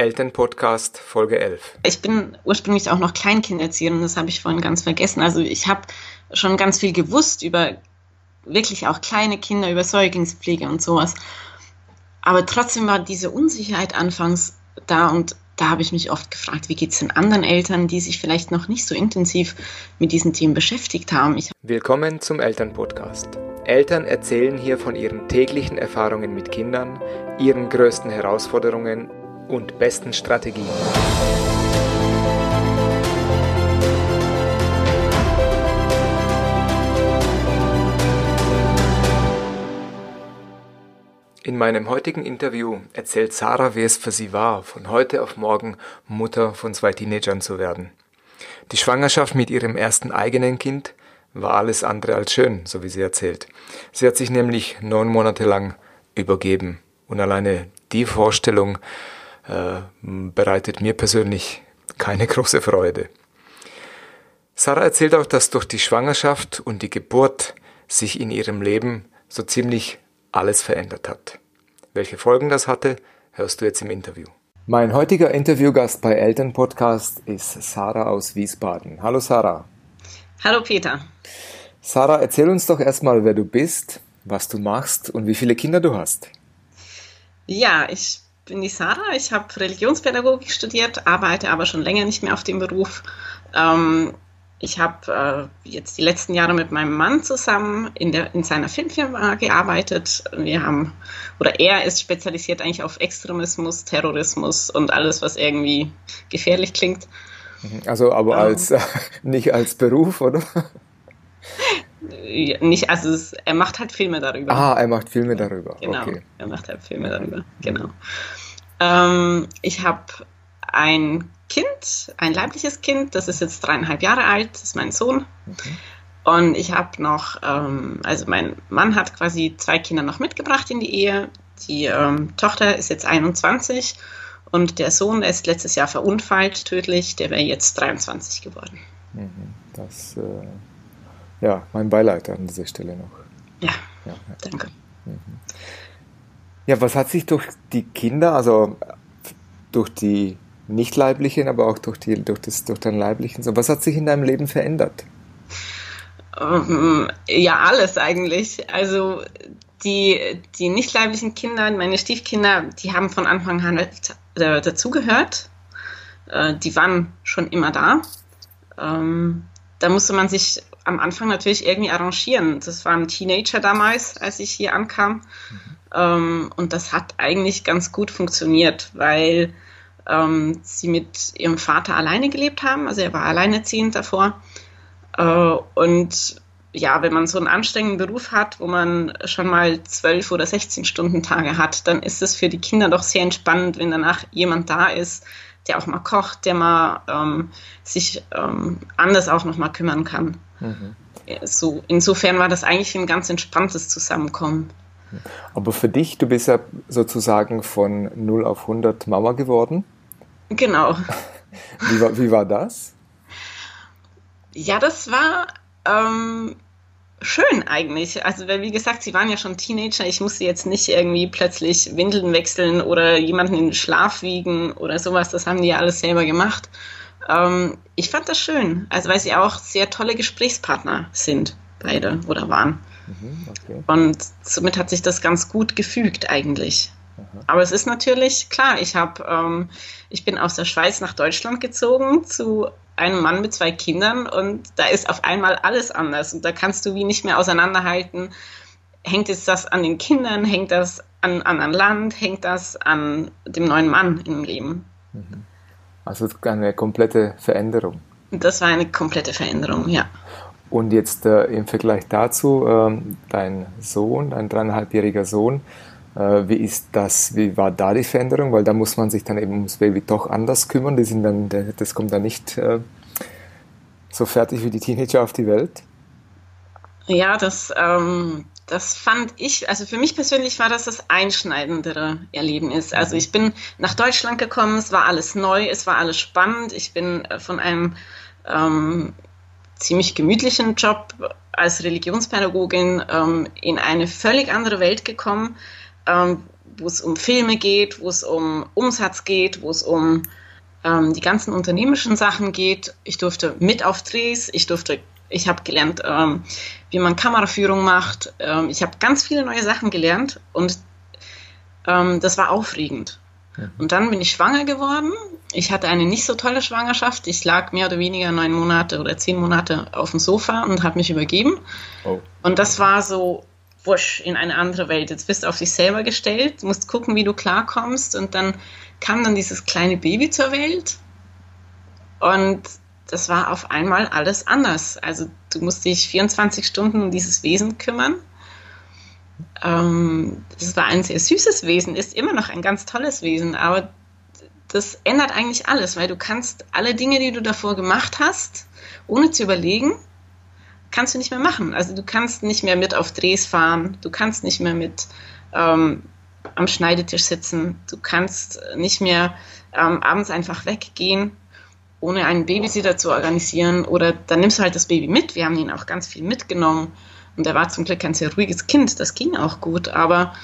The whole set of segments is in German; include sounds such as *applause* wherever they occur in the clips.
Elternpodcast Folge 11. Ich bin ursprünglich auch noch Kleinkinderzieherin, das habe ich vorhin ganz vergessen. Also ich habe schon ganz viel gewusst über wirklich auch kleine Kinder, über Säuglingspflege und sowas. Aber trotzdem war diese Unsicherheit anfangs da und da habe ich mich oft gefragt, wie geht es den anderen Eltern, die sich vielleicht noch nicht so intensiv mit diesen Themen beschäftigt haben. Ich Willkommen zum Elternpodcast. Eltern erzählen hier von ihren täglichen Erfahrungen mit Kindern, ihren größten Herausforderungen und besten Strategien. In meinem heutigen Interview erzählt Sarah, wie es für sie war, von heute auf morgen Mutter von zwei Teenagern zu werden. Die Schwangerschaft mit ihrem ersten eigenen Kind war alles andere als schön, so wie sie erzählt. Sie hat sich nämlich neun Monate lang übergeben. Und alleine die Vorstellung äh, bereitet mir persönlich keine *laughs* große Freude. Sarah erzählt auch, dass durch die Schwangerschaft und die Geburt sich in ihrem Leben so ziemlich alles verändert hat. Welche Folgen das hatte, hörst du jetzt im Interview. Mein heutiger Interviewgast bei Elternpodcast ist Sarah aus Wiesbaden. Hallo Sarah. Hallo Peter. Sarah, erzähl uns doch erstmal, wer du bist, was du machst und wie viele Kinder du hast. Ja, ich bin die Sarah. Ich habe Religionspädagogik studiert, arbeite aber schon länger nicht mehr auf dem Beruf. Ähm, ich habe äh, jetzt die letzten Jahre mit meinem Mann zusammen in, der, in seiner Filmfirma gearbeitet. Wir haben, oder er ist spezialisiert eigentlich auf Extremismus, Terrorismus und alles, was irgendwie gefährlich klingt. Also aber ähm, als *laughs* nicht als Beruf, oder? *laughs* Nicht, also es, er macht halt Filme darüber. Ah, er macht Filme darüber. Genau, okay. er macht halt Filme darüber, genau. Ähm, ich habe ein Kind, ein leibliches Kind, das ist jetzt dreieinhalb Jahre alt, das ist mein Sohn. Okay. Und ich habe noch, ähm, also mein Mann hat quasi zwei Kinder noch mitgebracht in die Ehe. Die ähm, Tochter ist jetzt 21 und der Sohn, der ist letztes Jahr verunfallt, tödlich, der wäre jetzt 23 geworden. Mhm. Das, äh, ja, mein Beileid an dieser Stelle noch. Ja, ja, ja. danke. Mhm. Ja, was hat sich durch die Kinder, also durch die nicht leiblichen, aber auch durch, die, durch, das, durch deinen leiblichen. So, was hat sich in deinem Leben verändert? Ähm, ja, alles eigentlich. Also die, die nicht leiblichen Kinder, meine Stiefkinder, die haben von Anfang an dazugehört. Äh, die waren schon immer da. Ähm, da musste man sich am Anfang natürlich irgendwie arrangieren. Das waren Teenager damals, als ich hier ankam. Mhm. Und das hat eigentlich ganz gut funktioniert, weil ähm, sie mit ihrem Vater alleine gelebt haben. Also er war alleinerziehend davor. Äh, und ja, wenn man so einen anstrengenden Beruf hat, wo man schon mal zwölf oder 16 Stunden Tage hat, dann ist es für die Kinder doch sehr entspannend, wenn danach jemand da ist, der auch mal kocht, der mal ähm, sich ähm, anders auch noch mal kümmern kann. Mhm. So, insofern war das eigentlich ein ganz entspanntes Zusammenkommen. Aber für dich, du bist ja sozusagen von 0 auf 100 Mama geworden. Genau. *laughs* Wie war, wie war das? Ja, das war ähm, schön eigentlich. Also, weil, wie gesagt, sie waren ja schon Teenager. Ich musste jetzt nicht irgendwie plötzlich Windeln wechseln oder jemanden in den Schlaf wiegen oder sowas. Das haben die ja alles selber gemacht. Ähm, ich fand das schön. Also, weil sie auch sehr tolle Gesprächspartner sind, beide oder waren. Mhm, okay. Und somit hat sich das ganz gut gefügt eigentlich. Aber es ist natürlich klar, ich habe, ähm, ich bin aus der Schweiz nach Deutschland gezogen zu einem Mann mit zwei Kindern und da ist auf einmal alles anders und da kannst du wie nicht mehr auseinanderhalten. Hängt jetzt das an den Kindern, hängt das an, an ein Land, hängt das an dem neuen Mann im Leben? Mhm. Also eine komplette Veränderung. Das war eine komplette Veränderung, ja. Und jetzt äh, im Vergleich dazu, äh, dein Sohn, dein dreieinhalbjähriger Sohn, wie ist das, wie war da die Veränderung? Weil da muss man sich dann eben ums Baby doch anders kümmern. Die sind dann, das kommt dann nicht äh, so fertig wie die Teenager auf die Welt. Ja, das, ähm, das fand ich, also für mich persönlich war das das einschneidendere Erlebnis. Also ich bin nach Deutschland gekommen, es war alles neu, es war alles spannend. Ich bin äh, von einem ähm, ziemlich gemütlichen Job als Religionspädagogin ähm, in eine völlig andere Welt gekommen, ähm, wo es um Filme geht, wo es um Umsatz geht, wo es um ähm, die ganzen unternehmerischen Sachen geht. Ich durfte mit auf Drehs, ich durfte, ich habe gelernt, ähm, wie man Kameraführung macht. Ähm, ich habe ganz viele neue Sachen gelernt und ähm, das war aufregend. Mhm. Und dann bin ich schwanger geworden. Ich hatte eine nicht so tolle Schwangerschaft. Ich lag mehr oder weniger neun Monate oder zehn Monate auf dem Sofa und habe mich übergeben. Oh. Und das war so, wusch, in eine andere Welt. Jetzt bist du auf dich selber gestellt, musst gucken, wie du klarkommst. Und dann kam dann dieses kleine Baby zur Welt. Und das war auf einmal alles anders. Also du musst dich 24 Stunden um dieses Wesen kümmern. Ähm, das war ein sehr süßes Wesen, ist immer noch ein ganz tolles Wesen, aber das ändert eigentlich alles, weil du kannst alle Dinge, die du davor gemacht hast, ohne zu überlegen, kannst du nicht mehr machen. Also du kannst nicht mehr mit auf Drehs fahren, du kannst nicht mehr mit ähm, am Schneidetisch sitzen, du kannst nicht mehr ähm, abends einfach weggehen, ohne einen Babysitter zu organisieren oder dann nimmst du halt das Baby mit. Wir haben ihn auch ganz viel mitgenommen und er war zum Glück ein sehr ruhiges Kind, das ging auch gut, aber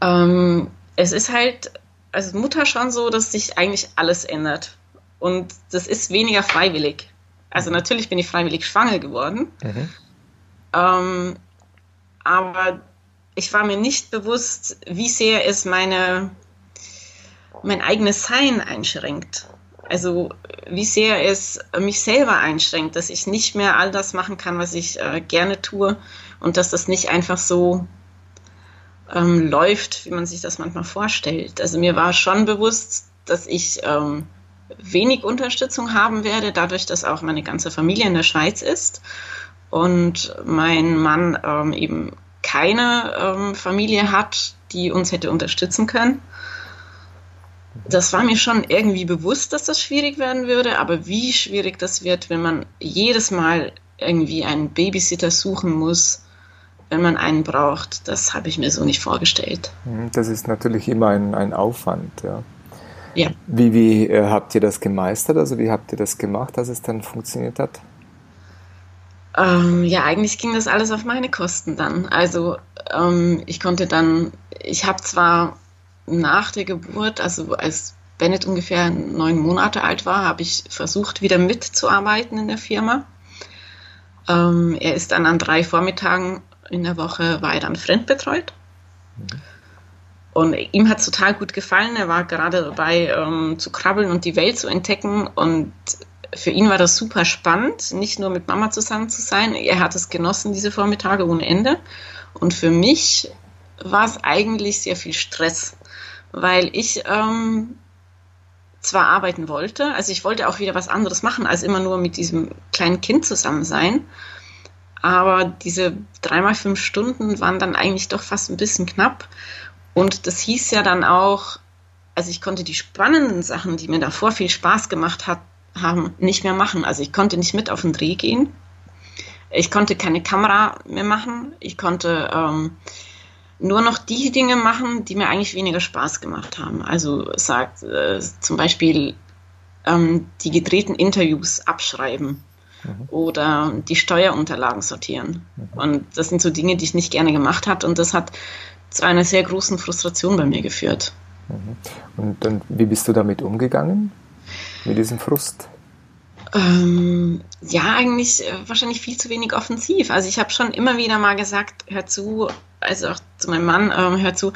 ähm, es ist halt als Mutter schon so, dass sich eigentlich alles ändert und das ist weniger freiwillig. Also natürlich bin ich freiwillig schwanger geworden. Mhm. Ähm, aber ich war mir nicht bewusst, wie sehr es meine, mein eigenes Sein einschränkt. Also wie sehr es mich selber einschränkt, dass ich nicht mehr all das machen kann, was ich äh, gerne tue und dass das nicht einfach so ähm, läuft, wie man sich das manchmal vorstellt. Also mir war schon bewusst, dass ich ähm, wenig Unterstützung haben werde, dadurch, dass auch meine ganze Familie in der Schweiz ist und mein Mann ähm, eben keine ähm, Familie hat, die uns hätte unterstützen können. Das war mir schon irgendwie bewusst, dass das schwierig werden würde, aber wie schwierig das wird, wenn man jedes Mal irgendwie einen Babysitter suchen muss, wenn man einen braucht, das habe ich mir so nicht vorgestellt. Das ist natürlich immer ein, ein Aufwand, ja. Ja. Wie, wie äh, habt ihr das gemeistert? Also wie habt ihr das gemacht, dass es dann funktioniert hat? Ähm, ja, eigentlich ging das alles auf meine Kosten dann. Also ähm, ich konnte dann, ich habe zwar nach der Geburt, also als Bennett ungefähr neun Monate alt war, habe ich versucht, wieder mitzuarbeiten in der Firma. Ähm, er ist dann an drei Vormittagen in der Woche, war er dann fremdbetreut. Mhm. Und ihm hat es total gut gefallen. Er war gerade dabei ähm, zu krabbeln und die Welt zu entdecken. Und für ihn war das super spannend, nicht nur mit Mama zusammen zu sein. Er hat es genossen, diese Vormittage ohne Ende. Und für mich war es eigentlich sehr viel Stress, weil ich ähm, zwar arbeiten wollte, also ich wollte auch wieder was anderes machen, als immer nur mit diesem kleinen Kind zusammen sein. Aber diese dreimal fünf Stunden waren dann eigentlich doch fast ein bisschen knapp. Und das hieß ja dann auch, also ich konnte die spannenden Sachen, die mir davor viel Spaß gemacht hat, haben, nicht mehr machen. Also ich konnte nicht mit auf den Dreh gehen. Ich konnte keine Kamera mehr machen. Ich konnte ähm, nur noch die Dinge machen, die mir eigentlich weniger Spaß gemacht haben. Also sagt äh, zum Beispiel ähm, die gedrehten Interviews abschreiben mhm. oder die Steuerunterlagen sortieren. Mhm. Und das sind so Dinge, die ich nicht gerne gemacht habe. Und das hat zu einer sehr großen Frustration bei mir geführt. Mhm. Und dann, wie bist du damit umgegangen? Mit diesem Frust? Ähm, ja, eigentlich äh, wahrscheinlich viel zu wenig offensiv. Also ich habe schon immer wieder mal gesagt, hör zu, also auch zu meinem Mann, ähm, hör zu,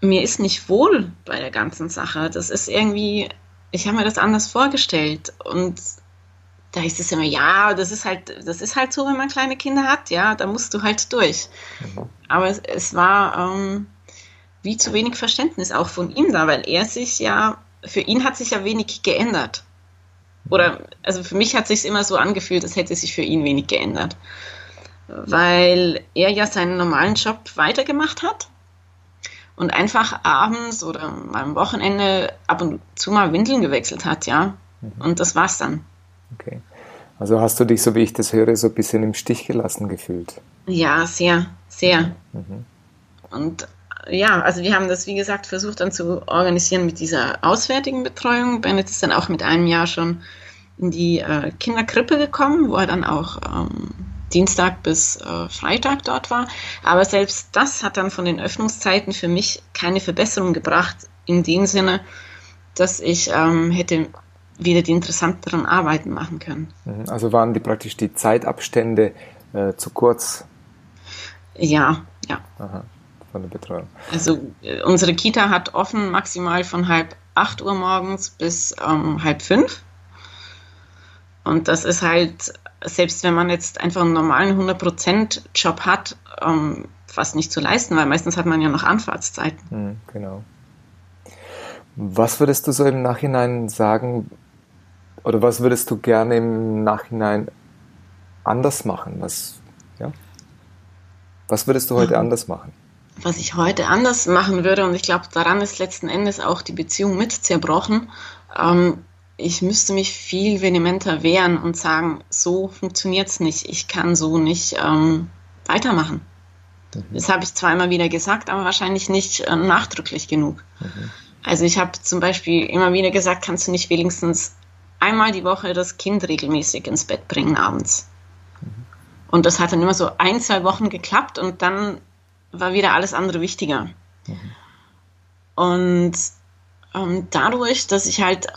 mir ist nicht wohl bei der ganzen Sache. Das ist irgendwie, ich habe mir das anders vorgestellt. Und da ist es immer, ja, das ist halt, das ist halt so, wenn man kleine Kinder hat, ja, da musst du halt durch. Mhm. Aber es, es war ähm, wie zu wenig Verständnis auch von ihm da, weil er sich ja, für ihn hat sich ja wenig geändert. Oder, also für mich hat sich immer so angefühlt, als hätte sich für ihn wenig geändert. Weil er ja seinen normalen Job weitergemacht hat und einfach abends oder am Wochenende ab und zu mal Windeln gewechselt hat, ja. Mhm. Und das war's dann. Okay. Also hast du dich, so wie ich das höre, so ein bisschen im Stich gelassen gefühlt? Ja, sehr, sehr. Mhm. Und ja, also wir haben das, wie gesagt, versucht dann zu organisieren mit dieser auswärtigen Betreuung. Bennett ist dann auch mit einem Jahr schon in die äh, Kinderkrippe gekommen, wo er dann auch ähm, Dienstag bis äh, Freitag dort war. Aber selbst das hat dann von den Öffnungszeiten für mich keine Verbesserung gebracht, in dem Sinne, dass ich ähm, hätte wieder die interessanteren Arbeiten machen können. Mhm. Also waren die praktisch die Zeitabstände äh, zu kurz? Ja, ja. Aha, von der Betreuung. Also äh, unsere Kita hat offen maximal von halb acht Uhr morgens bis ähm, halb fünf. Und das ist halt, selbst wenn man jetzt einfach einen normalen 100%-Job hat, ähm, fast nicht zu leisten, weil meistens hat man ja noch Anfahrtszeiten. Mhm, genau. Was würdest du so im Nachhinein sagen, oder was würdest du gerne im Nachhinein anders machen? Was, ja? was würdest du heute mhm. anders machen? Was ich heute anders machen würde, und ich glaube, daran ist letzten Endes auch die Beziehung mit zerbrochen, ähm, ich müsste mich viel vehementer wehren und sagen, so funktioniert es nicht, ich kann so nicht ähm, weitermachen. Mhm. Das habe ich zwar immer wieder gesagt, aber wahrscheinlich nicht äh, nachdrücklich genug. Mhm. Also ich habe zum Beispiel immer wieder gesagt, kannst du nicht wenigstens einmal die Woche das Kind regelmäßig ins Bett bringen abends. Und das hat dann immer so ein, zwei Wochen geklappt und dann war wieder alles andere wichtiger. Mhm. Und ähm, dadurch, dass ich halt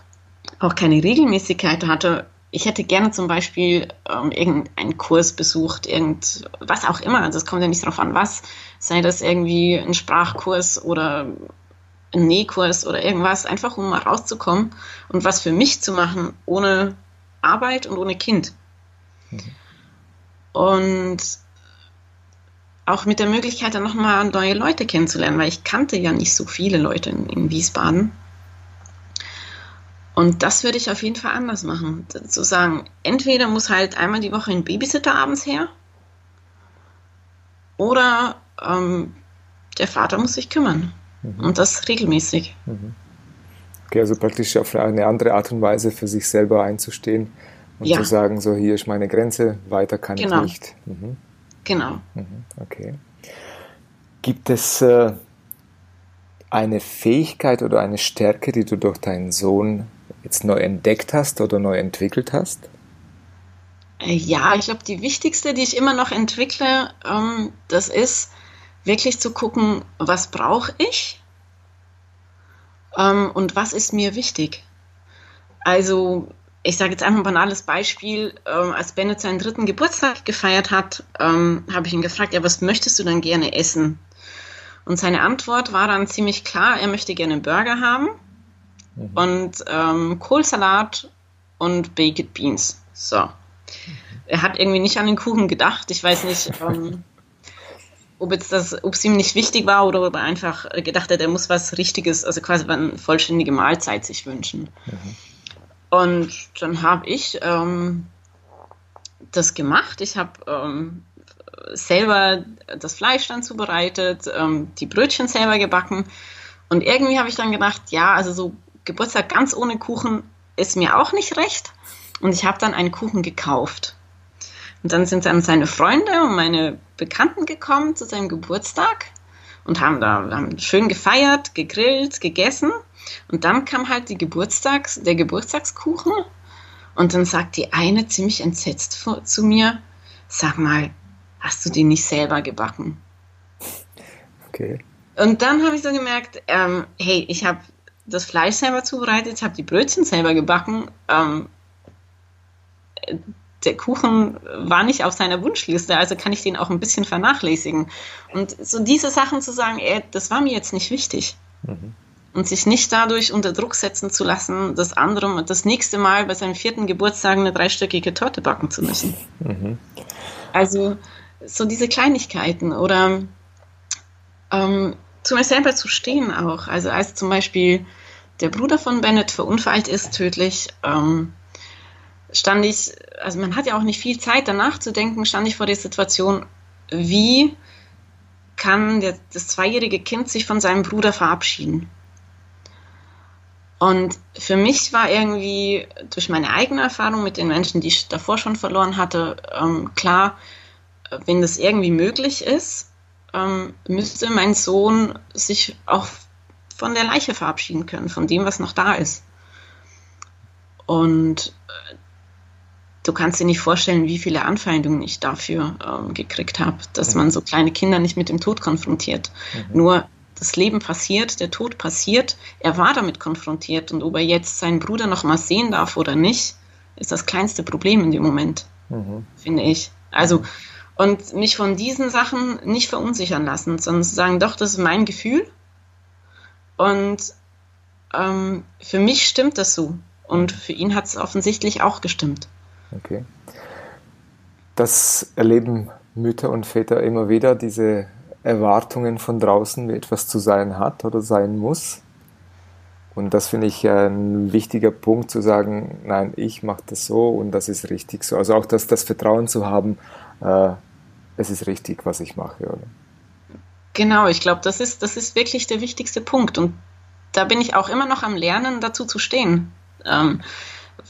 auch keine Regelmäßigkeit hatte, ich hätte gerne zum Beispiel ähm, irgendeinen Kurs besucht, irgend, was auch immer. Also es kommt ja nicht darauf an, was. Sei das irgendwie ein Sprachkurs oder einen Nähkurs oder irgendwas, einfach um mal rauszukommen und was für mich zu machen, ohne Arbeit und ohne Kind. Mhm. Und auch mit der Möglichkeit, dann nochmal neue Leute kennenzulernen, weil ich kannte ja nicht so viele Leute in, in Wiesbaden. Und das würde ich auf jeden Fall anders machen. Zu sagen, entweder muss halt einmal die Woche ein Babysitter abends her oder ähm, der Vater muss sich kümmern. Mhm. Und das regelmäßig. Mhm. Okay, also praktisch auf eine andere Art und Weise für sich selber einzustehen und ja. zu sagen, so hier ist meine Grenze, weiter kann genau. ich nicht. Mhm. Genau. Mhm. Okay. Gibt es äh, eine Fähigkeit oder eine Stärke, die du durch deinen Sohn jetzt neu entdeckt hast oder neu entwickelt hast? Äh, ja, ich glaube, die wichtigste, die ich immer noch entwickle, ähm, das ist, wirklich zu gucken, was brauche ich ähm, und was ist mir wichtig. Also ich sage jetzt einfach ein banales Beispiel. Ähm, als Bennett seinen dritten Geburtstag gefeiert hat, ähm, habe ich ihn gefragt, ja, was möchtest du dann gerne essen? Und seine Antwort war dann ziemlich klar, er möchte gerne Burger haben mhm. und ähm, Kohlsalat und Baked Beans. So. Er hat irgendwie nicht an den Kuchen gedacht. Ich weiß nicht, ähm, *laughs* ob jetzt das, ob es ihm nicht wichtig war oder ob er einfach gedacht hat, er muss was Richtiges, also quasi eine vollständige Mahlzeit sich wünschen. Mhm. Und dann habe ich ähm, das gemacht. Ich habe ähm, selber das Fleisch dann zubereitet, ähm, die Brötchen selber gebacken. Und irgendwie habe ich dann gedacht, ja, also so Geburtstag ganz ohne Kuchen ist mir auch nicht recht. Und ich habe dann einen Kuchen gekauft. Und dann sind dann seine Freunde und meine Bekannten gekommen zu seinem Geburtstag und haben da haben schön gefeiert, gegrillt, gegessen. Und dann kam halt die Geburtstags, der Geburtstagskuchen. Und dann sagt die eine ziemlich entsetzt vor, zu mir, sag mal, hast du den nicht selber gebacken? Okay. Und dann habe ich so gemerkt, ähm, hey, ich habe das Fleisch selber zubereitet, ich habe die Brötchen selber gebacken. Ähm, der Kuchen war nicht auf seiner Wunschliste, also kann ich den auch ein bisschen vernachlässigen. Und so diese Sachen zu sagen, ey, das war mir jetzt nicht wichtig. Mhm. Und sich nicht dadurch unter Druck setzen zu lassen, das andere das nächste Mal bei seinem vierten Geburtstag eine dreistöckige Torte backen zu müssen. Mhm. Also so diese Kleinigkeiten oder ähm, zu mir selber zu stehen auch. Also als zum Beispiel der Bruder von Bennett verunfallt ist, tödlich, ähm, stand ich, also man hat ja auch nicht viel Zeit danach zu denken, stand ich vor der Situation, wie kann der, das zweijährige Kind sich von seinem Bruder verabschieden? Und für mich war irgendwie durch meine eigene Erfahrung mit den Menschen, die ich davor schon verloren hatte, ähm, klar, wenn das irgendwie möglich ist, ähm, müsste mein Sohn sich auch von der Leiche verabschieden können, von dem, was noch da ist. Und du kannst dir nicht vorstellen, wie viele Anfeindungen ich dafür ähm, gekriegt habe, dass mhm. man so kleine Kinder nicht mit dem Tod konfrontiert. Mhm. Nur das Leben passiert, der Tod passiert, er war damit konfrontiert und ob er jetzt seinen Bruder noch mal sehen darf oder nicht, ist das kleinste Problem in dem Moment, mhm. finde ich. Also, und mich von diesen Sachen nicht verunsichern lassen, sondern zu sagen, doch, das ist mein Gefühl und ähm, für mich stimmt das so und für ihn hat es offensichtlich auch gestimmt. Okay. Das erleben Mütter und Väter immer wieder, diese Erwartungen von draußen, wie etwas zu sein hat oder sein muss. Und das finde ich ein wichtiger Punkt zu sagen, nein, ich mache das so und das ist richtig so. Also auch das, das Vertrauen zu haben, äh, es ist richtig, was ich mache. Oder? Genau, ich glaube, das ist, das ist wirklich der wichtigste Punkt. Und da bin ich auch immer noch am Lernen, dazu zu stehen. Ähm,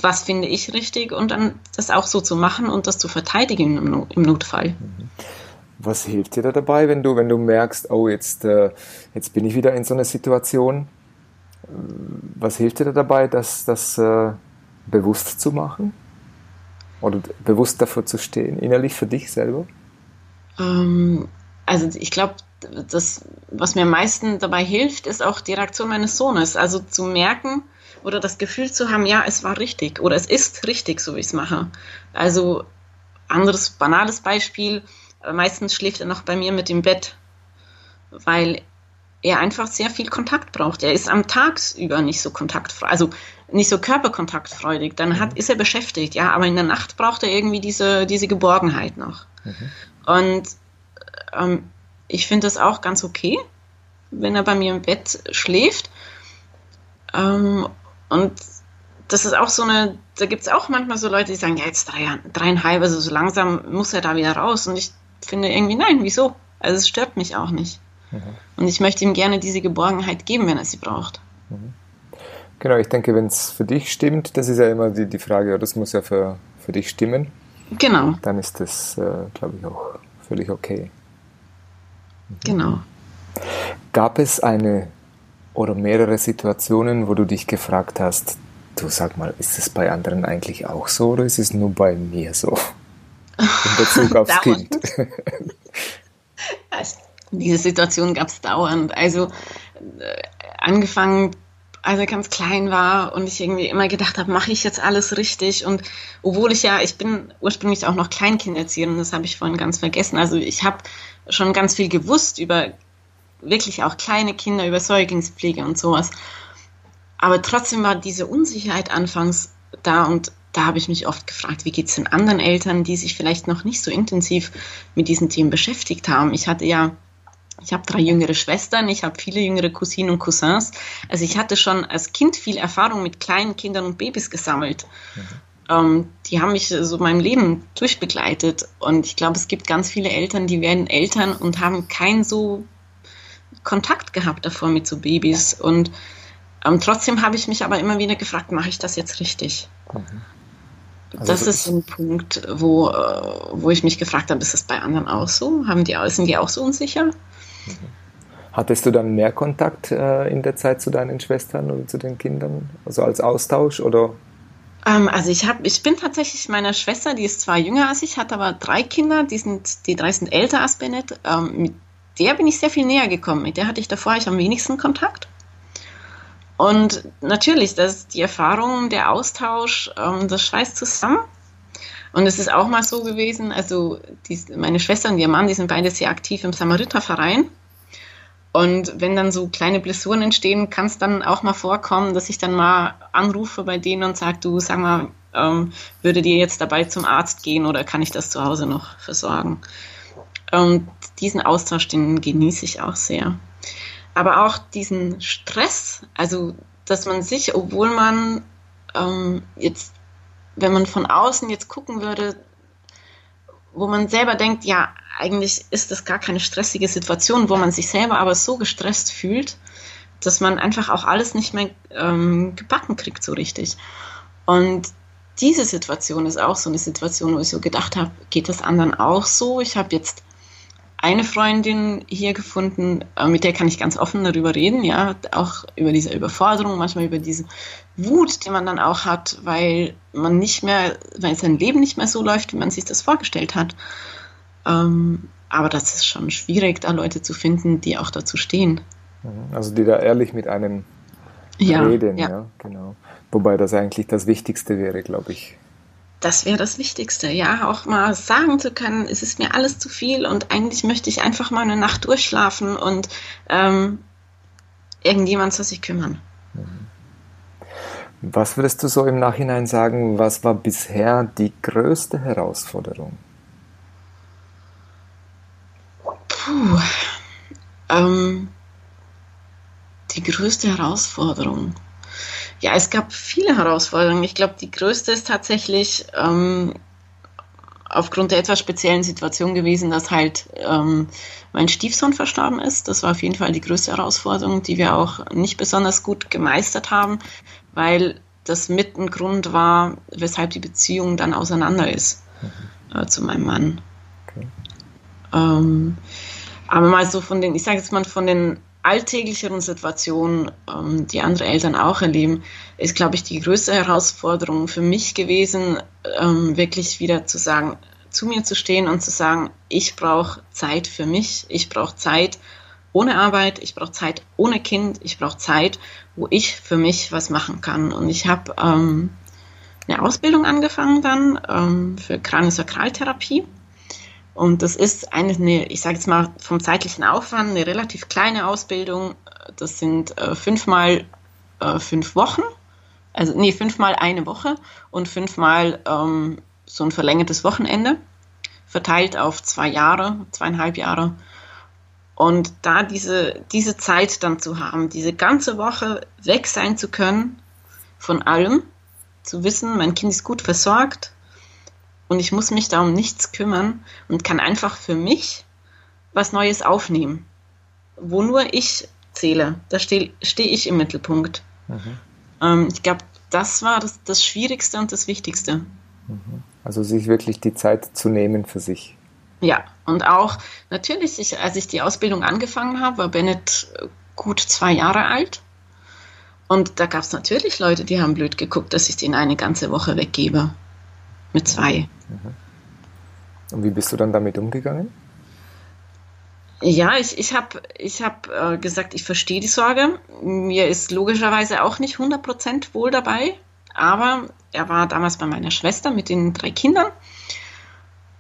was finde ich richtig und dann das auch so zu machen und das zu verteidigen im, im Notfall. Mhm. Was hilft dir da dabei, wenn du, wenn du merkst, oh, jetzt, äh, jetzt bin ich wieder in so einer Situation? Was hilft dir da dabei, das, das äh, bewusst zu machen? Oder bewusst dafür zu stehen, innerlich für dich selber? Ähm, also ich glaube, das, was mir am meisten dabei hilft, ist auch die Reaktion meines Sohnes. Also zu merken, oder das Gefühl zu haben, ja, es war richtig oder es ist richtig, so wie ich es mache. Also anderes banales Beispiel, äh, meistens schläft er noch bei mir mit im Bett, weil er einfach sehr viel Kontakt braucht. Er ist am Tag über nicht so kontaktfreudig, also nicht so körperkontaktfreudig. Dann hat, mhm. ist er beschäftigt, ja, aber in der Nacht braucht er irgendwie diese, diese Geborgenheit noch. Mhm. Und ähm, ich finde das auch ganz okay, wenn er bei mir im Bett schläft. Ähm, und das ist auch so eine, da gibt es auch manchmal so Leute, die sagen, ja, jetzt drei, dreieinhalb, also so langsam muss er da wieder raus. Und ich finde irgendwie, nein, wieso? Also es stört mich auch nicht. Mhm. Und ich möchte ihm gerne diese Geborgenheit geben, wenn er sie braucht. Mhm. Genau, ich denke, wenn es für dich stimmt, das ist ja immer die, die Frage, das muss ja für, für dich stimmen. Genau. Dann ist das, äh, glaube ich, auch völlig okay. Mhm. Genau. Gab es eine oder mehrere Situationen, wo du dich gefragt hast, du sag mal, ist es bei anderen eigentlich auch so oder ist es nur bei mir so? In Bezug *laughs* aufs Kind. *laughs* Diese Situation gab es dauernd. Also äh, angefangen, als er ganz klein war und ich irgendwie immer gedacht habe, mache ich jetzt alles richtig? Und obwohl ich ja, ich bin ursprünglich auch noch Kleinkinderzieherin, das habe ich vorhin ganz vergessen. Also ich habe schon ganz viel gewusst über wirklich auch kleine Kinder über Säuglingspflege und sowas. Aber trotzdem war diese Unsicherheit anfangs da und da habe ich mich oft gefragt, wie geht es den anderen Eltern, die sich vielleicht noch nicht so intensiv mit diesen Themen beschäftigt haben. Ich hatte ja, ich habe drei jüngere Schwestern, ich habe viele jüngere Cousinen und Cousins. Also ich hatte schon als Kind viel Erfahrung mit kleinen Kindern und Babys gesammelt. Mhm. Ähm, die haben mich so mein Leben durchbegleitet. Und ich glaube, es gibt ganz viele Eltern, die werden Eltern und haben kein so Kontakt gehabt davor mit so Babys. Und ähm, trotzdem habe ich mich aber immer wieder gefragt, mache ich das jetzt richtig? Mhm. Also das ist ein Punkt, wo, äh, wo ich mich gefragt habe, ist das bei anderen auch so? Haben die, sind die auch so unsicher? Mhm. Hattest du dann mehr Kontakt äh, in der Zeit zu deinen Schwestern oder zu den Kindern? Also als Austausch oder? Ähm, also ich habe, ich bin tatsächlich meiner Schwester, die ist zwar jünger als ich, hat aber drei Kinder, die sind, die drei sind älter als Bennett. Ähm, mit der bin ich sehr viel näher gekommen. Mit der hatte ich davor ich am wenigsten Kontakt. Und natürlich, das ist die Erfahrung, der Austausch, ähm, das schweißt zusammen. Und es ist auch mal so gewesen, also die, meine Schwester und ihr Mann, die sind beide sehr aktiv im Samariterverein. Und wenn dann so kleine Blessuren entstehen, kann es dann auch mal vorkommen, dass ich dann mal anrufe bei denen und sage, du, sag mal, ähm, würde dir jetzt dabei zum Arzt gehen oder kann ich das zu Hause noch versorgen? Und diesen Austausch, den genieße ich auch sehr. Aber auch diesen Stress, also dass man sich, obwohl man ähm, jetzt, wenn man von außen jetzt gucken würde, wo man selber denkt, ja, eigentlich ist das gar keine stressige Situation, wo man sich selber aber so gestresst fühlt, dass man einfach auch alles nicht mehr ähm, gebacken kriegt so richtig. Und diese Situation ist auch so eine Situation, wo ich so gedacht habe, geht das anderen auch so? Ich habe jetzt eine Freundin hier gefunden, mit der kann ich ganz offen darüber reden, ja, auch über diese Überforderung, manchmal über diese Wut, die man dann auch hat, weil man nicht mehr, weil sein Leben nicht mehr so läuft, wie man sich das vorgestellt hat. Ähm, aber das ist schon schwierig, da Leute zu finden, die auch dazu stehen. Mhm. Also die da ehrlich mit einem ja, reden, ja. ja, genau. Wobei das eigentlich das Wichtigste wäre, glaube ich. Das wäre das Wichtigste, ja, auch mal sagen zu können, es ist mir alles zu viel und eigentlich möchte ich einfach mal eine Nacht durchschlafen und ähm, irgendjemand soll sich kümmern. Mhm. Was würdest du so im Nachhinein sagen, was war bisher die größte Herausforderung? Puh, ähm, die größte Herausforderung. Ja, es gab viele Herausforderungen. Ich glaube, die größte ist tatsächlich ähm, aufgrund der etwas speziellen Situation gewesen, dass halt ähm, mein Stiefsohn verstorben ist. Das war auf jeden Fall die größte Herausforderung, die wir auch nicht besonders gut gemeistert haben, weil das mit ein Grund war, weshalb die Beziehung dann auseinander ist mhm. äh, zu meinem Mann. Okay. Ähm, aber mal so von den, ich sage jetzt mal von den alltäglicheren Situationen, ähm, die andere Eltern auch erleben, ist, glaube ich, die größte Herausforderung für mich gewesen, ähm, wirklich wieder zu sagen, zu mir zu stehen und zu sagen, ich brauche Zeit für mich, ich brauche Zeit ohne Arbeit, ich brauche Zeit ohne Kind, ich brauche Zeit, wo ich für mich was machen kann. Und ich habe ähm, eine Ausbildung angefangen dann ähm, für Kraniosakraltherapie und das ist eine, ich sage jetzt mal vom zeitlichen Aufwand, eine relativ kleine Ausbildung. Das sind äh, fünfmal äh, fünf Wochen, also nee, fünfmal eine Woche und fünfmal ähm, so ein verlängertes Wochenende, verteilt auf zwei Jahre, zweieinhalb Jahre. Und da diese, diese Zeit dann zu haben, diese ganze Woche weg sein zu können von allem, zu wissen, mein Kind ist gut versorgt, und ich muss mich da um nichts kümmern und kann einfach für mich was Neues aufnehmen, wo nur ich zähle. Da stehe steh ich im Mittelpunkt. Mhm. Ähm, ich glaube, das war das, das Schwierigste und das Wichtigste. Mhm. Also sich wirklich die Zeit zu nehmen für sich. Ja, und auch natürlich, ich, als ich die Ausbildung angefangen habe, war Bennett gut zwei Jahre alt. Und da gab es natürlich Leute, die haben blöd geguckt, dass ich den eine ganze Woche weggebe. Mit zwei. Mhm. Und wie bist du dann damit umgegangen? Ja, ich, ich habe ich hab, äh, gesagt, ich verstehe die Sorge. Mir ist logischerweise auch nicht 100% wohl dabei, aber er war damals bei meiner Schwester mit den drei Kindern.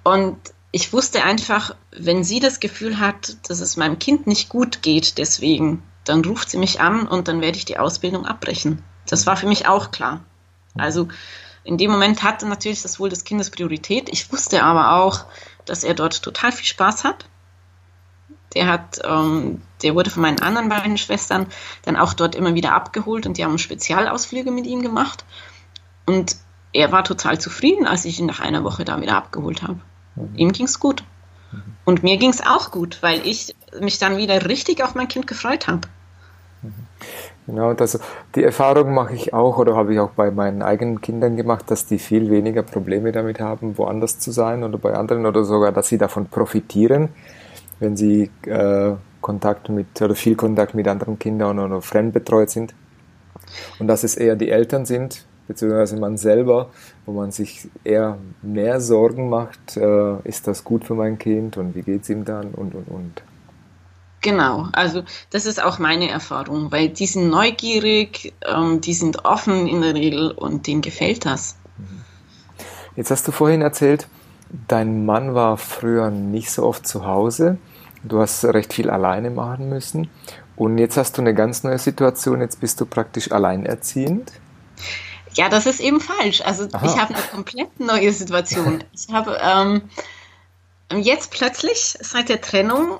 Und ich wusste einfach, wenn sie das Gefühl hat, dass es meinem Kind nicht gut geht, deswegen, dann ruft sie mich an und dann werde ich die Ausbildung abbrechen. Das war für mich auch klar. Also in dem Moment hatte natürlich das Wohl des Kindes Priorität. Ich wusste aber auch, dass er dort total viel Spaß hat. Der hat, ähm, der wurde von meinen anderen beiden Schwestern dann auch dort immer wieder abgeholt und die haben Spezialausflüge mit ihm gemacht. Und er war total zufrieden, als ich ihn nach einer Woche da wieder abgeholt habe. Mhm. Ihm ging's gut. Mhm. Und mir ging's auch gut, weil ich mich dann wieder richtig auf mein Kind gefreut habe. Genau, das, die Erfahrung mache ich auch oder habe ich auch bei meinen eigenen Kindern gemacht, dass die viel weniger Probleme damit haben, woanders zu sein oder bei anderen oder sogar, dass sie davon profitieren, wenn sie äh, Kontakt mit oder viel Kontakt mit anderen Kindern oder fremdbetreut sind. Und dass es eher die Eltern sind, beziehungsweise man selber, wo man sich eher mehr Sorgen macht, äh, ist das gut für mein Kind und wie geht es ihm dann und und und. Genau, also das ist auch meine Erfahrung, weil die sind neugierig, ähm, die sind offen in der Regel und denen gefällt das. Jetzt hast du vorhin erzählt, dein Mann war früher nicht so oft zu Hause. Du hast recht viel alleine machen müssen. Und jetzt hast du eine ganz neue Situation. Jetzt bist du praktisch alleinerziehend. Ja, das ist eben falsch. Also Aha. ich habe eine komplett neue Situation. Ich habe ähm, jetzt plötzlich seit der Trennung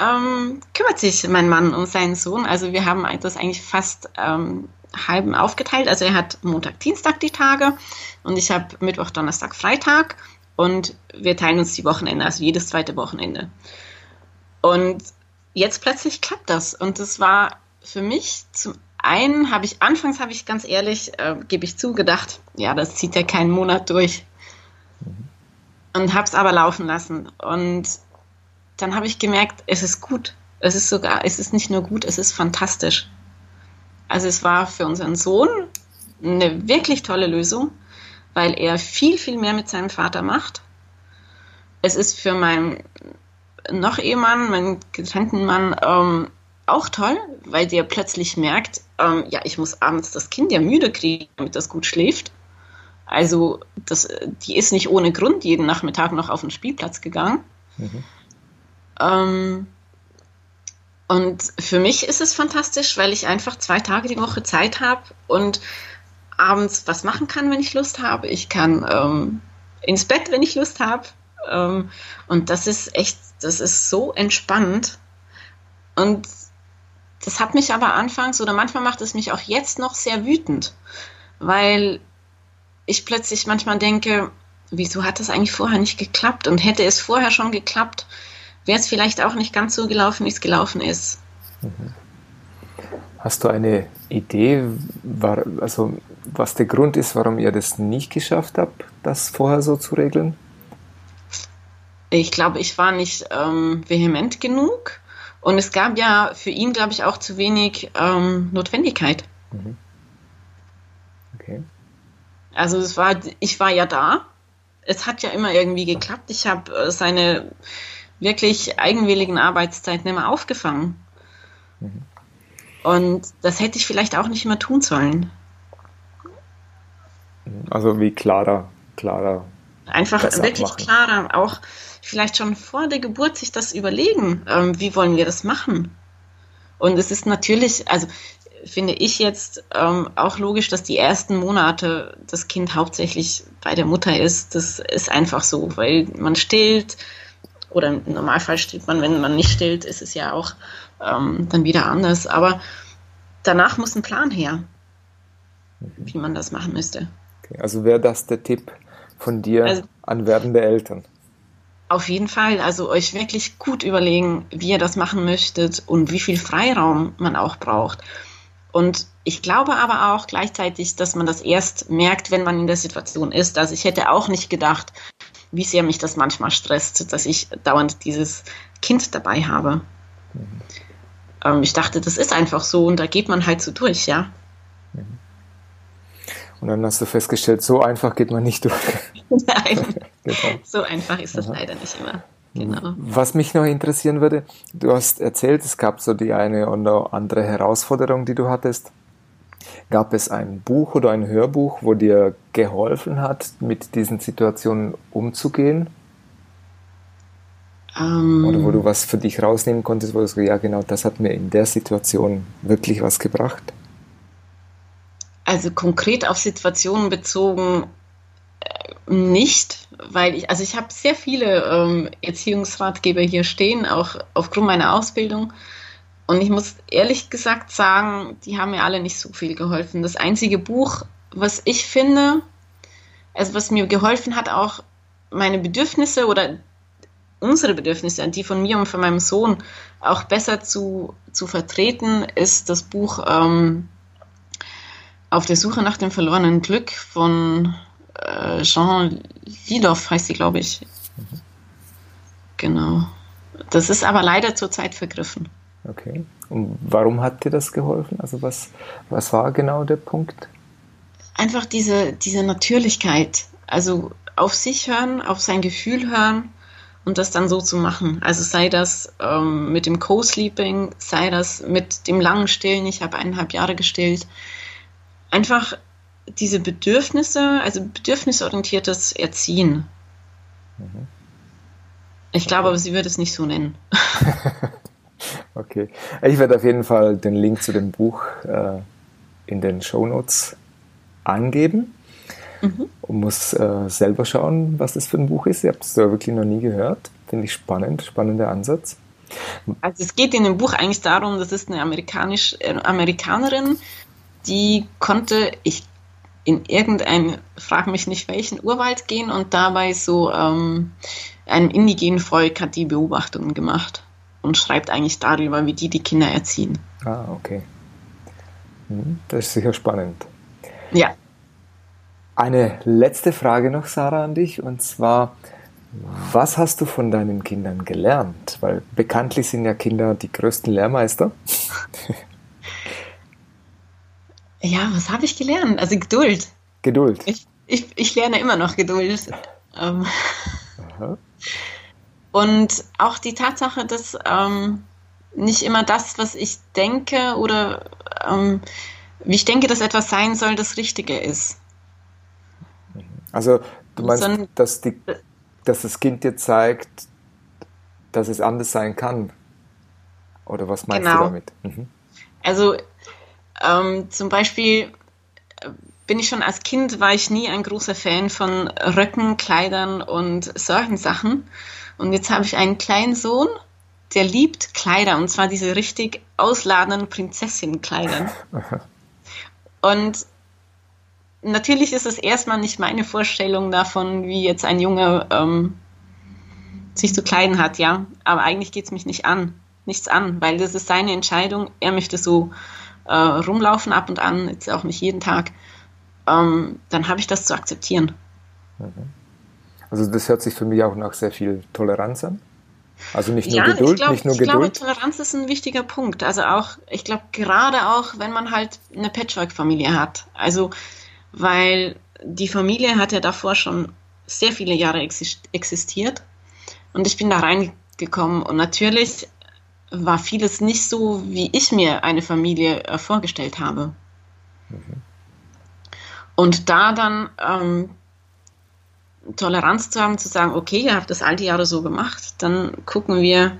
ähm, kümmert sich mein Mann um seinen Sohn. Also wir haben das eigentlich fast ähm, halben aufgeteilt. Also er hat Montag, Dienstag die Tage und ich habe Mittwoch, Donnerstag, Freitag und wir teilen uns die Wochenende, also jedes zweite Wochenende. Und jetzt plötzlich klappt das und das war für mich zum einen habe ich anfangs habe ich ganz ehrlich äh, gebe ich zu gedacht, ja das zieht ja keinen Monat durch mhm. und habe es aber laufen lassen und dann habe ich gemerkt, es ist gut. Es ist sogar, es ist nicht nur gut, es ist fantastisch. Also es war für unseren Sohn eine wirklich tolle Lösung, weil er viel, viel mehr mit seinem Vater macht. Es ist für meinen noch Ehemann, meinen getrennten Mann, ähm, auch toll, weil der plötzlich merkt, ähm, ja, ich muss abends das Kind ja müde kriegen, damit das gut schläft. Also das, die ist nicht ohne Grund jeden Nachmittag noch auf den Spielplatz gegangen. Mhm. Ähm, und für mich ist es fantastisch, weil ich einfach zwei Tage die Woche Zeit habe und abends was machen kann, wenn ich Lust habe. Ich kann ähm, ins Bett, wenn ich Lust habe. Ähm, und das ist echt, das ist so entspannt. Und das hat mich aber anfangs oder manchmal macht es mich auch jetzt noch sehr wütend, weil ich plötzlich manchmal denke, wieso hat das eigentlich vorher nicht geklappt? Und hätte es vorher schon geklappt, wäre es vielleicht auch nicht ganz so gelaufen, wie es gelaufen ist. Mhm. Hast du eine Idee, war, also was der Grund ist, warum ihr das nicht geschafft habt, das vorher so zu regeln? Ich glaube, ich war nicht ähm, vehement genug und es gab ja für ihn, glaube ich, auch zu wenig ähm, Notwendigkeit. Mhm. Okay. Also es war, ich war ja da. Es hat ja immer irgendwie geklappt. Ich habe äh, seine wirklich eigenwilligen Arbeitszeiten immer aufgefangen. Mhm. Und das hätte ich vielleicht auch nicht mehr tun sollen. Also wie klarer, klarer. Einfach wirklich abmachen. klarer, auch vielleicht schon vor der Geburt sich das überlegen, ähm, wie wollen wir das machen. Und es ist natürlich, also finde ich jetzt ähm, auch logisch, dass die ersten Monate das Kind hauptsächlich bei der Mutter ist. Das ist einfach so, weil man stillt, oder im Normalfall stillt man, wenn man nicht stillt, ist es ja auch ähm, dann wieder anders. Aber danach muss ein Plan her, mhm. wie man das machen müsste. Okay, also wäre das der Tipp von dir also, an werdende Eltern? Auf jeden Fall. Also euch wirklich gut überlegen, wie ihr das machen möchtet und wie viel Freiraum man auch braucht. Und ich glaube aber auch gleichzeitig, dass man das erst merkt, wenn man in der Situation ist. Also ich hätte auch nicht gedacht, wie sehr mich das manchmal stresst, dass ich dauernd dieses Kind dabei habe. Mhm. Ähm, ich dachte, das ist einfach so und da geht man halt so durch, ja. Mhm. Und dann hast du festgestellt, so einfach geht man nicht durch. *laughs* Nein, genau. so einfach ist das Aha. leider nicht immer. Genau. Was mich noch interessieren würde, du hast erzählt, es gab so die eine oder andere Herausforderung, die du hattest. Gab es ein Buch oder ein Hörbuch, wo dir geholfen hat, mit diesen Situationen umzugehen? Um, ähm. oder wo du was für dich rausnehmen konntest, wo du sagst, ja genau, das hat mir in der Situation wirklich was gebracht? Also konkret auf Situationen bezogen äh, nicht, weil ich, also ich habe sehr viele ähm, Erziehungsratgeber hier stehen, auch aufgrund meiner Ausbildung. Und ich muss ehrlich gesagt sagen, die haben mir alle nicht so viel geholfen. Das einzige Buch, was ich finde, also was mir geholfen hat, auch meine Bedürfnisse oder unsere Bedürfnisse, die von mir und von meinem Sohn auch besser zu, zu vertreten, ist das Buch ähm, Auf der Suche nach dem verlorenen Glück von äh, Jean Lidoff, heißt sie, glaube ich. Mhm. Genau. Das ist aber leider zurzeit vergriffen. Okay. Und warum hat dir das geholfen? Also was, was war genau der Punkt? Einfach diese, diese Natürlichkeit. Also auf sich hören, auf sein Gefühl hören und das dann so zu machen. Also sei das ähm, mit dem Co-Sleeping, sei das mit dem langen Stillen. Ich habe eineinhalb Jahre gestillt. Einfach diese Bedürfnisse, also bedürfnisorientiertes Erziehen. Mhm. Ich glaube aber, sie würde es nicht so nennen. *laughs* Okay. Ich werde auf jeden Fall den Link zu dem Buch äh, in den Show Notes angeben mhm. und muss äh, selber schauen, was das für ein Buch ist. Ich habe es wirklich noch nie gehört. Finde ich spannend, spannender Ansatz. Also es geht in dem Buch eigentlich darum, das ist eine amerikanisch, äh, Amerikanerin, die konnte, ich in irgendein, frag mich nicht welchen Urwald gehen und dabei so ähm, einem indigenen Volk hat die Beobachtungen gemacht und schreibt eigentlich darüber, wie die die Kinder erziehen. Ah, okay. Hm, das ist sicher spannend. Ja. Eine letzte Frage noch, Sarah, an dich. Und zwar, Was hast du von deinen Kindern gelernt? Weil bekanntlich sind ja Kinder die größten Lehrmeister. *laughs* ja, was habe ich gelernt? Also Geduld. Geduld. Ich, ich, ich lerne immer noch Geduld. *laughs* Ähm, und auch die Tatsache, dass ähm, nicht immer das, was ich denke oder ähm, wie ich denke, dass etwas sein soll, das Richtige ist. Also du meinst, Sondern, dass, die, dass das Kind dir zeigt, dass es anders sein kann? Oder was meinst genau. du damit? Mhm. Also ähm, zum Beispiel äh, bin ich schon als Kind, war ich nie ein großer Fan von Röcken, Kleidern und solchen Sachen. Und jetzt habe ich einen kleinen Sohn, der liebt Kleider und zwar diese richtig ausladenden Prinzessinnenkleider. *laughs* und natürlich ist es erstmal nicht meine Vorstellung davon, wie jetzt ein Junge ähm, sich zu kleiden hat, ja. Aber eigentlich geht es mich nicht an, nichts an, weil das ist seine Entscheidung. Er möchte so äh, rumlaufen ab und an, jetzt auch nicht jeden Tag. Ähm, dann habe ich das zu akzeptieren. Mhm. Also das hört sich für mich auch nach sehr viel Toleranz an. Also nicht nur ja, Geduld, glaub, nicht nur ich Geduld. Ich glaube, Toleranz ist ein wichtiger Punkt. Also auch, ich glaube, gerade auch, wenn man halt eine Patchwork-Familie hat. Also weil die Familie hat ja davor schon sehr viele Jahre existiert und ich bin da reingekommen und natürlich war vieles nicht so, wie ich mir eine Familie äh, vorgestellt habe. Mhm. Und da dann ähm, Toleranz zu haben, zu sagen, okay, ihr habt das all die Jahre so gemacht, dann gucken wir,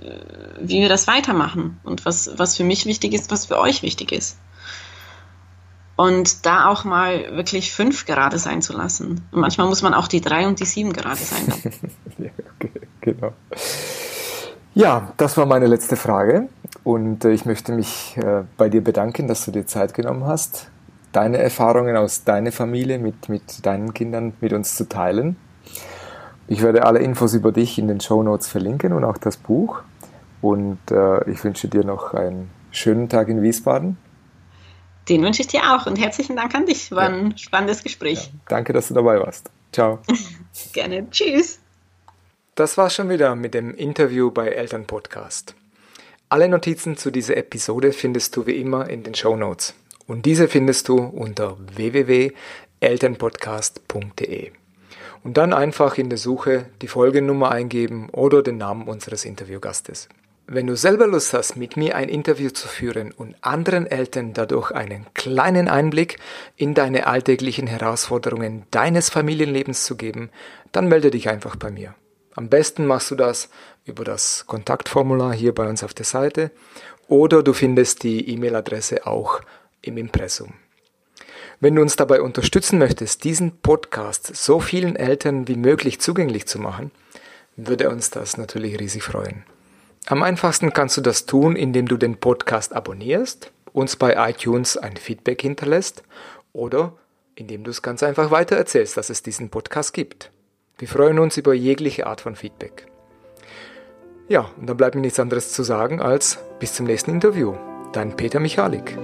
äh, wie wir das weitermachen und was, was für mich wichtig ist, was für euch wichtig ist. Und da auch mal wirklich fünf gerade sein zu lassen. Und manchmal muss man auch die drei und die sieben gerade sein *laughs* ja, okay, genau. Ja, das war meine letzte Frage. Und äh, ich möchte mich äh, bei dir bedanken, dass du dir Zeit genommen hast, deine Erfahrungen aus deiner Familie mit, mit deinen Kindern mit uns zu teilen. Ich werde alle Infos über dich in den Show Notes verlinken und auch das Buch. Und äh, ich wünsche dir noch einen schönen Tag in Wiesbaden den wünsche ich dir auch und herzlichen Dank an dich. War ja. ein spannendes Gespräch. Ja, danke, dass du dabei warst. Ciao. *laughs* Gerne. Tschüss. Das war's schon wieder mit dem Interview bei Eltern Podcast. Alle Notizen zu dieser Episode findest du wie immer in den Show Notes. Und diese findest du unter www.elternpodcast.de. Und dann einfach in der Suche die Folgennummer eingeben oder den Namen unseres Interviewgastes. Wenn du selber Lust hast, mit mir ein Interview zu führen und anderen Eltern dadurch einen kleinen Einblick in deine alltäglichen Herausforderungen deines Familienlebens zu geben, dann melde dich einfach bei mir. Am besten machst du das über das Kontaktformular hier bei uns auf der Seite oder du findest die E-Mail-Adresse auch im Impressum. Wenn du uns dabei unterstützen möchtest, diesen Podcast so vielen Eltern wie möglich zugänglich zu machen, würde uns das natürlich riesig freuen. Am einfachsten kannst du das tun, indem du den Podcast abonnierst, uns bei iTunes ein Feedback hinterlässt oder indem du es ganz einfach weitererzählst, dass es diesen Podcast gibt. Wir freuen uns über jegliche Art von Feedback. Ja, und dann bleibt mir nichts anderes zu sagen als bis zum nächsten Interview. Dein Peter Michalik.